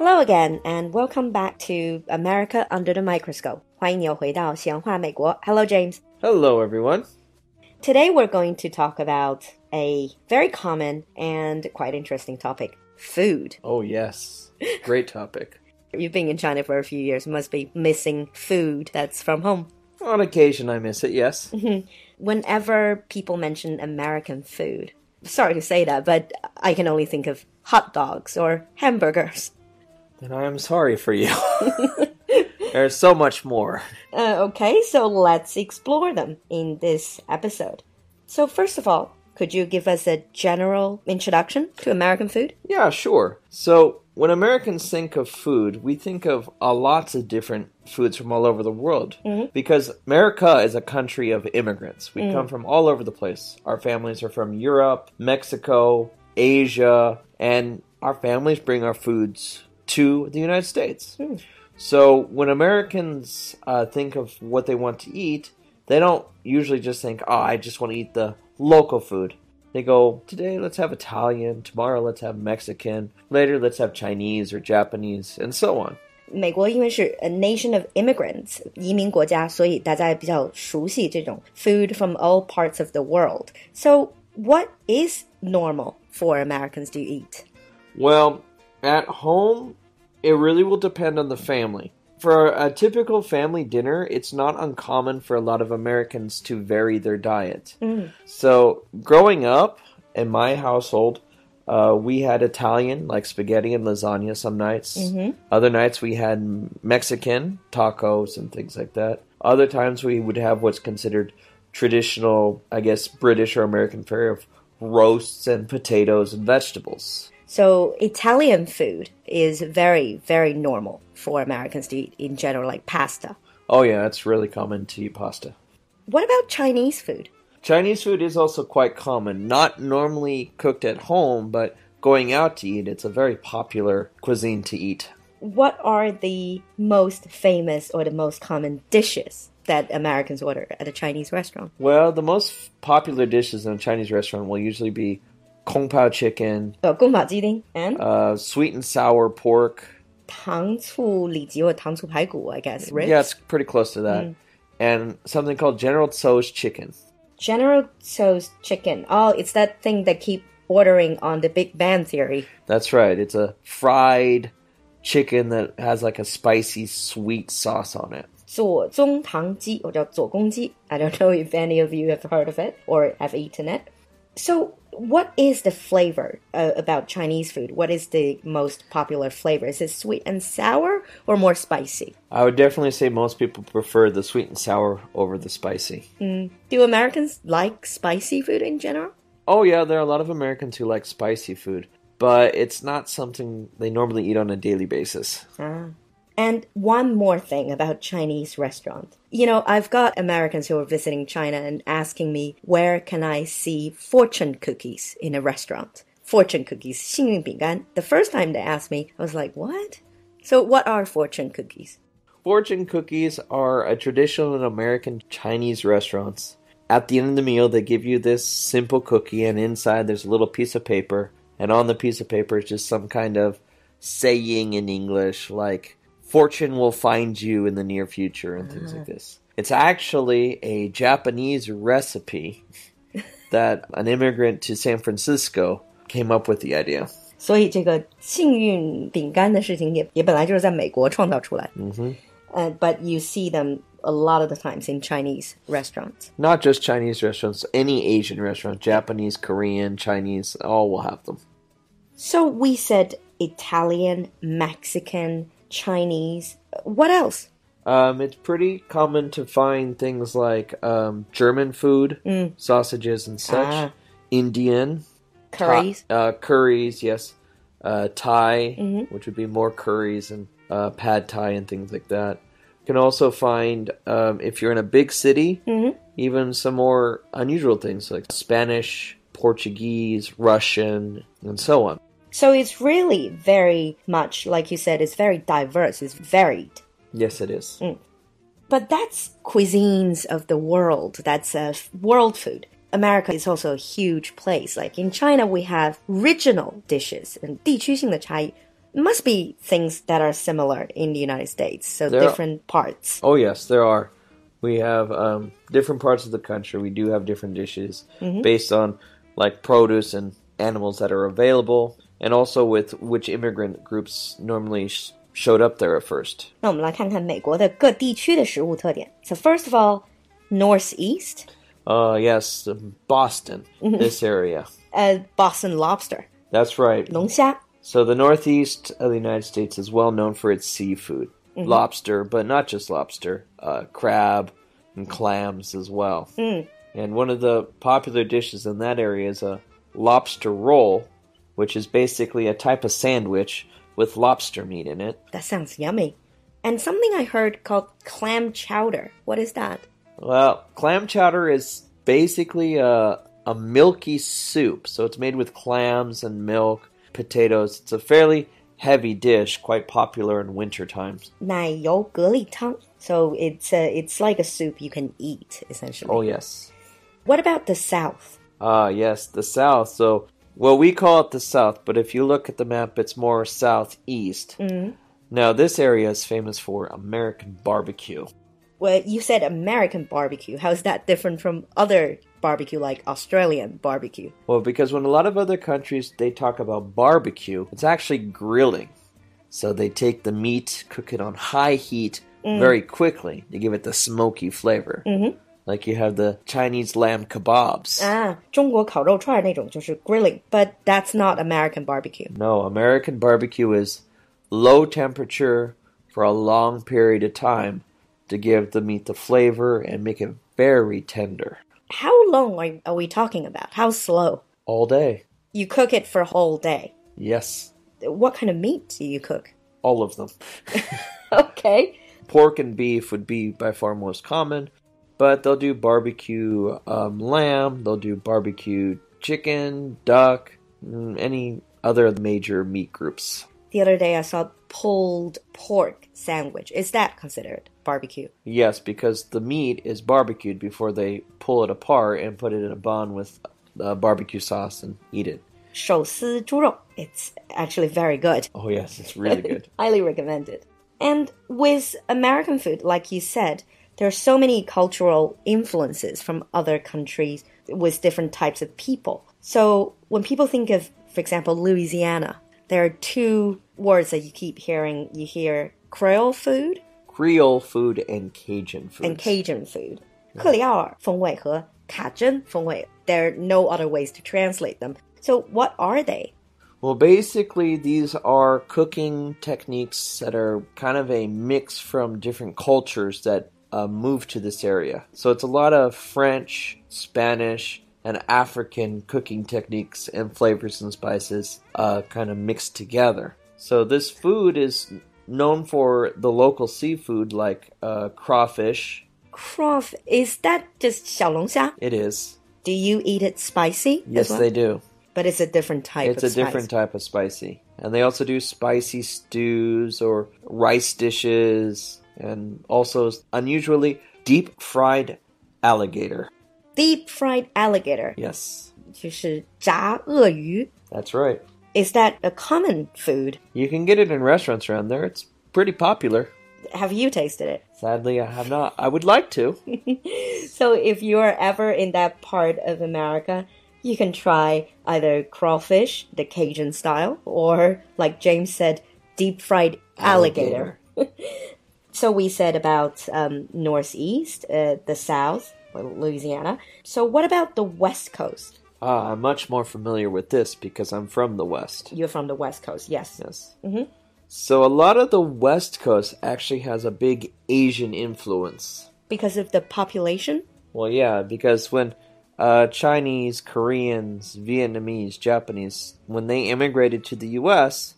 Hello again, and welcome back to America Under the Microscope. 欢迎你又回到闲话美国. Hello, James. Hello, everyone. Today we're going to talk about a very common and quite interesting topic food. Oh, yes. Great topic. You've been in China for a few years, must be missing food that's from home. On occasion, I miss it, yes. Whenever people mention American food, sorry to say that, but I can only think of hot dogs or hamburgers. Then I am sorry for you. There's so much more. Uh, okay, so let's explore them in this episode. So, first of all, could you give us a general introduction to American food? Yeah, sure. So, when Americans think of food, we think of uh, lots of different foods from all over the world. Because America is a country of immigrants. We come from all over the place. Our families are from Europe, Mexico, Asia, and our families bring our foods to the United States. So when Americans uh, think of what they want to eat, they don't usually just think, oh, I just want to eat the local food. They go, today let's have Italian, tomorrow let's have Mexican, later let's have Chinese or Japanese, and so on. 美国因为是 a nation of immigrants 移民国家，所以大家比较熟悉这种 food from all parts of the world. So, what is normal for Americans to eat? Well, at home, it really will depend on the family. For a typical family dinner, it's not uncommon for a lot of Americans to vary their diet. So, growing up in my household, uh, we had Italian, like spaghetti and lasagna some nights. Other nights we had Mexican, tacos, and things like that. Other times we would have what's considered traditional, I guess, British or American fare of roasts and potatoes and vegetables. So, Italian food is very, very normal for Americans to eat in general, like pasta. Oh, yeah, it's really common to eat pasta. What about Chinese food? Chinese food is also quite common, not normally cooked at home, but going out to eat, it's a very popular cuisine to eat. What are the most famous or the most common dishes that Americans order at a Chinese restaurant? Well, the most popular dishes in a Chinese restaurant will usually be kung pao chicken, 呃，宫保鸡丁 and uh, sweet and sour pork. 糖醋里脊 or 糖醋排骨, I guess. Ribs? Yeah, it's pretty close to that. And something called General Tso's chicken. General Tso's chicken. Oh, it's that thing that keep ordering on the Big Bang Theory. That's right. It's a fried chicken that has like a spicy sweet sauce on it. 左宗棠鸡 or 叫左公鸡. I don't know if any of you have heard of it or have eaten it. So, what is the flavor uh, about Chinese food? What is the most popular flavor? Is it sweet and sour or more spicy? I would definitely say most people prefer the sweet and sour over the spicy. Do Americans like spicy food in general? Oh, yeah, there are a lot of Americans who like spicy food, but it's not something they normally eat on a daily basis. And one more thing about Chinese restaurant. You know, I've got Americans who are visiting China and asking me, where can I see fortune cookies in a restaurant? Fortune cookies, 幸运饼干. The first time they asked me, I was like, what? So what are fortune cookies? Fortune cookies are a traditional in American Chinese restaurants. At the end of the meal, they give you this simple cookie, and inside there's a little piece of paper, and on the piece of paper is just some kind of saying in English, like, fortune will find you in the near future, and things like this. It's actually a Japanese recipe that an immigrant to San Francisco came up with the idea. 所以这个幸运饼干的事情也也本来就是在美国创造出来。嗯哼。 Uh, but you see them a lot of the times in Chinese restaurants. Not just Chinese restaurants, any Asian restaurant, Japanese, Korean, Chinese, all will have them. So we said Italian, Mexican, Chinese. What else? Um, it's pretty common to find things like um, German food, sausages and such, Ah. Indian, Curries. Uh, curries, yes, uh, Thai, which would be more curries and uh, pad Thai and things like that. You can also find, um, if you're in a big city, even some more unusual things like Spanish, Portuguese, Russian, and so on. So it's really very much, like you said, it's very diverse, it's varied. Yes, it is. But that's cuisines of the world. That's uh, world food. America is also a huge place. Like in China, we have regional dishes and 地区性的差异. must be things that are similar in the United States. So There are- different parts. Oh yes, there are. We have um, different parts of the country. We do have different dishes based on like produce and animals that are available, and also with which immigrant groups normally sh- showed up there at first. 那我们来看看美国的各地区的食物特点。So first of all, Northeast, Uh, yes, um, Boston, this area. uh, Boston lobster, That's right. 龙虾。 So the Northeast of the United States is well known for its seafood, lobster, but not just lobster, uh, crab and clams as well. And one of the popular dishes in that area is a lobster roll, which is basically a type of sandwich with lobster meat in it. That sounds yummy. And something I heard called clam chowder. What is that? Well, clam chowder is basically a, a milky soup. So it's made with clams and milk, potatoes. It's a fairly heavy dish, quite popular in winter times. 奶油蛤蜊汤. So it's a, it's like a soup you can eat essentially. Oh, yes. What about the South? Ah, yes, the South. So, well, we call it the South, but if you look at the map, it's more southeast. Now, this area is famous for American barbecue. Well, you said American barbecue. How is that different from other barbecue like Australian barbecue? Well, because when a lot of other countries they talk about barbecue, it's actually grilling. So they take the meat, cook it on high heat very quickly to give it the smoky flavor. Mm-hmm. Like you have the Chinese lamb kebabs. 啊，中国烤肉串那种就是 grilling, but that's not American barbecue. No, American barbecue is low temperature for a long period of time to give the meat the flavor and make it very tender How long are, are we talking about? How slow? all day. You cook it for a whole day. Yes, What kind of meat do you cook? all of them. Okay. Pork and beef would be by far most common, but they'll do barbecue um, lamb, they'll do barbecue chicken, duck, mm, any other major meat groups. The other day I saw pulled pork sandwich. Is that considered barbecue? Yes, because the meat is barbecued before they pull it apart and put it in a bun with uh, barbecue sauce and eat it. 手撕猪肉. It's actually very good. Oh, yes, it's really good. Highly recommended. And with American food, like you said, there are so many cultural influences from other countries with different types of people. So when people think of, for example, Louisiana, there are two words that you keep hearing. You hear Creole food Creole food and Cajun food. and Cajun food. 克里奥尔风味和卡真风味. There are no other ways to translate them. So what are they? Well, basically, these are cooking techniques that are kind of a mix from different cultures that uh, moved to this area. So it's a lot of French, Spanish, and African cooking techniques and flavors and spices uh, kind of mixed together. So this food is known for the local seafood like uh, crawfish. Crawfish is that just xiaolongxia? It is. Do you eat it spicy? Yes, well? they do. But it's a different type. It's a spice. different type of spicy, and they also do spicy stews or rice dishes and also unusually deep fried alligator. Deep fried alligator. Yes, 就是炸鳄鱼. that's right. Is that a common food? You can get it in restaurants around there. It's pretty popular. Have you tasted it? Sadly, I have not. I would like to. So if you're ever in that part of America, you can try either crawfish, the Cajun style, or like James said, deep fried alligator. So we said about um, northeast, uh, the south, Louisiana. So what about the west coast? Ah, I'm much more familiar with this because I'm from the West. You're from the west coast, yes. Yes. So a lot of the West Coast actually has a big Asian influence. Because of the population. Well, yeah, because when uh, Chinese, Koreans, Vietnamese, Japanese, when they immigrated to the U.S.,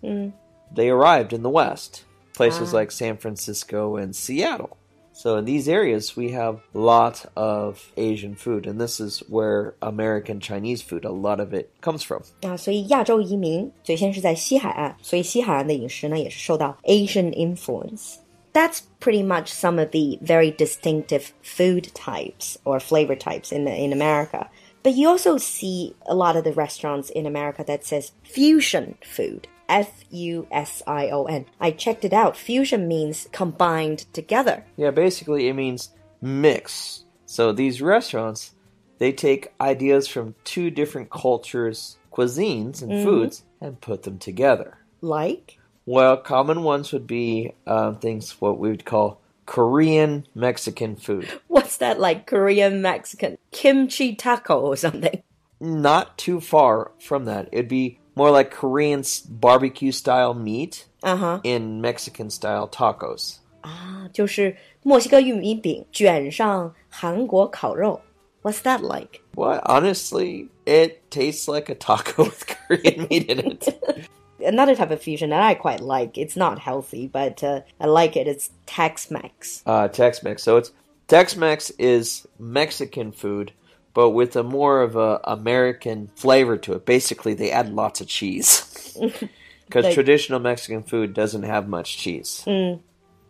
they arrived in the West, places like San Francisco and Seattle. So in these areas, we have a lot of Asian food, and this is where American Chinese food, a lot of it comes from. 啊，所以亚洲移民最先是在西海岸，所以西海岸的饮食呢也是受到 Asian influence. That's pretty much some of the very distinctive food types or flavor types in in America. But you also see a lot of the restaurants in America that says fusion food. F U S I O N. I checked it out. Fusion means combined together. Yeah, basically it means mix. So these restaurants, they take ideas from two different cultures, cuisines, and foods and put them together. Like? Well, common ones would be um, things what we would call Korean Mexican food. What's that like? Korean, Mexican, kimchi taco or something? Not too far from that. It'd be more like Korean s- barbecue style meat Uh huh. in Mexican style tacos. 啊，就是墨西哥玉米饼卷上韩国烤肉。What's that like? What? Honestly, it tastes like a taco with Korean meat in it. Another type of fusion that I quite like. It's not healthy, but uh, I like it. It's Tex-Mex. Uh, Tex-Mex. So it's Tex-Mex is Mexican food, but with a more of a American flavor to it. Basically, they add lots of cheese because Like- traditional Mexican food doesn't have much cheese. Mm.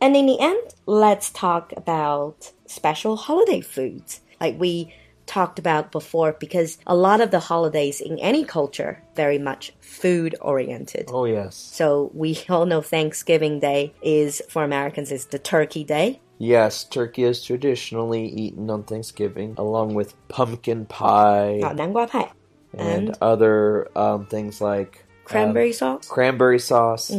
And in the end, let's talk about special holiday foods. Like we talked about before, because a lot of the holidays in any culture very much food oriented. Oh yes, So we all know Thanksgiving Day is for Americans is the turkey day. yes. Turkey is traditionally eaten on Thanksgiving, along with pumpkin pie 啊，南瓜派 and, and other um, things like um, cranberry sauce. cranberry sauce,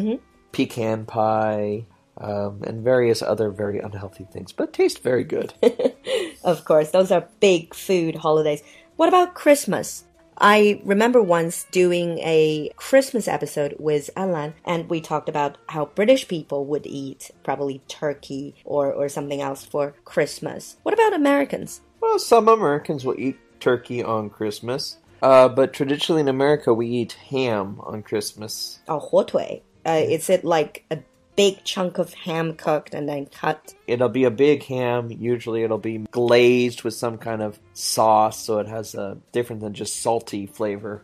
pecan pie, um, and various other very unhealthy things, but taste very good. Of course, those are big food holidays. What about Christmas? I remember once doing a Christmas episode with Alan, and we talked about how British people would eat probably turkey or, or something else for Christmas. What about Americans? well, some Americans will eat turkey on Christmas, uh, but traditionally in America we eat ham on Christmas. Oh, 火腿. Uh, is it like a big chunk of ham cooked and then cut? It'll be a big ham. Usually it'll be glazed with some kind of sauce, so it has a different than just salty flavor.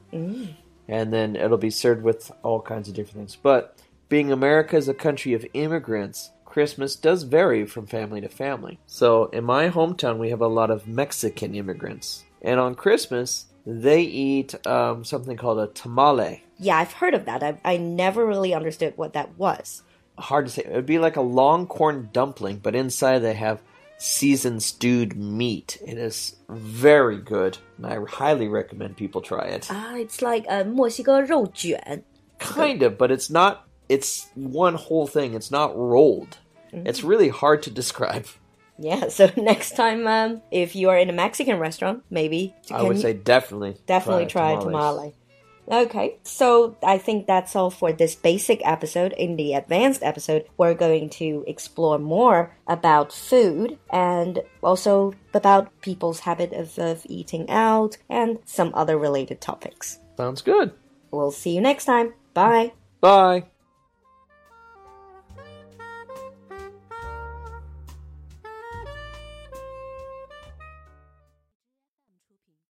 And then it'll be served with all kinds of different things. But being America is a country of immigrants, Christmas does vary from family to family. So in my hometown, we have a lot of Mexican immigrants. And on Christmas, they eat um, something called a tamale. Yeah, I've heard of that. I, I never really understood what that was Hard to say. It would be like a long corn dumpling, but inside they have seasoned stewed meat. It is very good, and I highly recommend people try it. Ah, it's like a 墨西哥肉卷. Kind of, but it's not. It's one whole thing. It's not rolled. It's really hard to describe. Yeah, so next time, um, if you are in a Mexican restaurant, maybe you I would can say definitely, definitely try, tamales. tamale. Okay, so I think that's all for this basic episode. In the advanced episode, we're going to explore more about food and also about people's habit of, of eating out and some other related topics. Sounds good. We'll see you next time. Bye. Bye.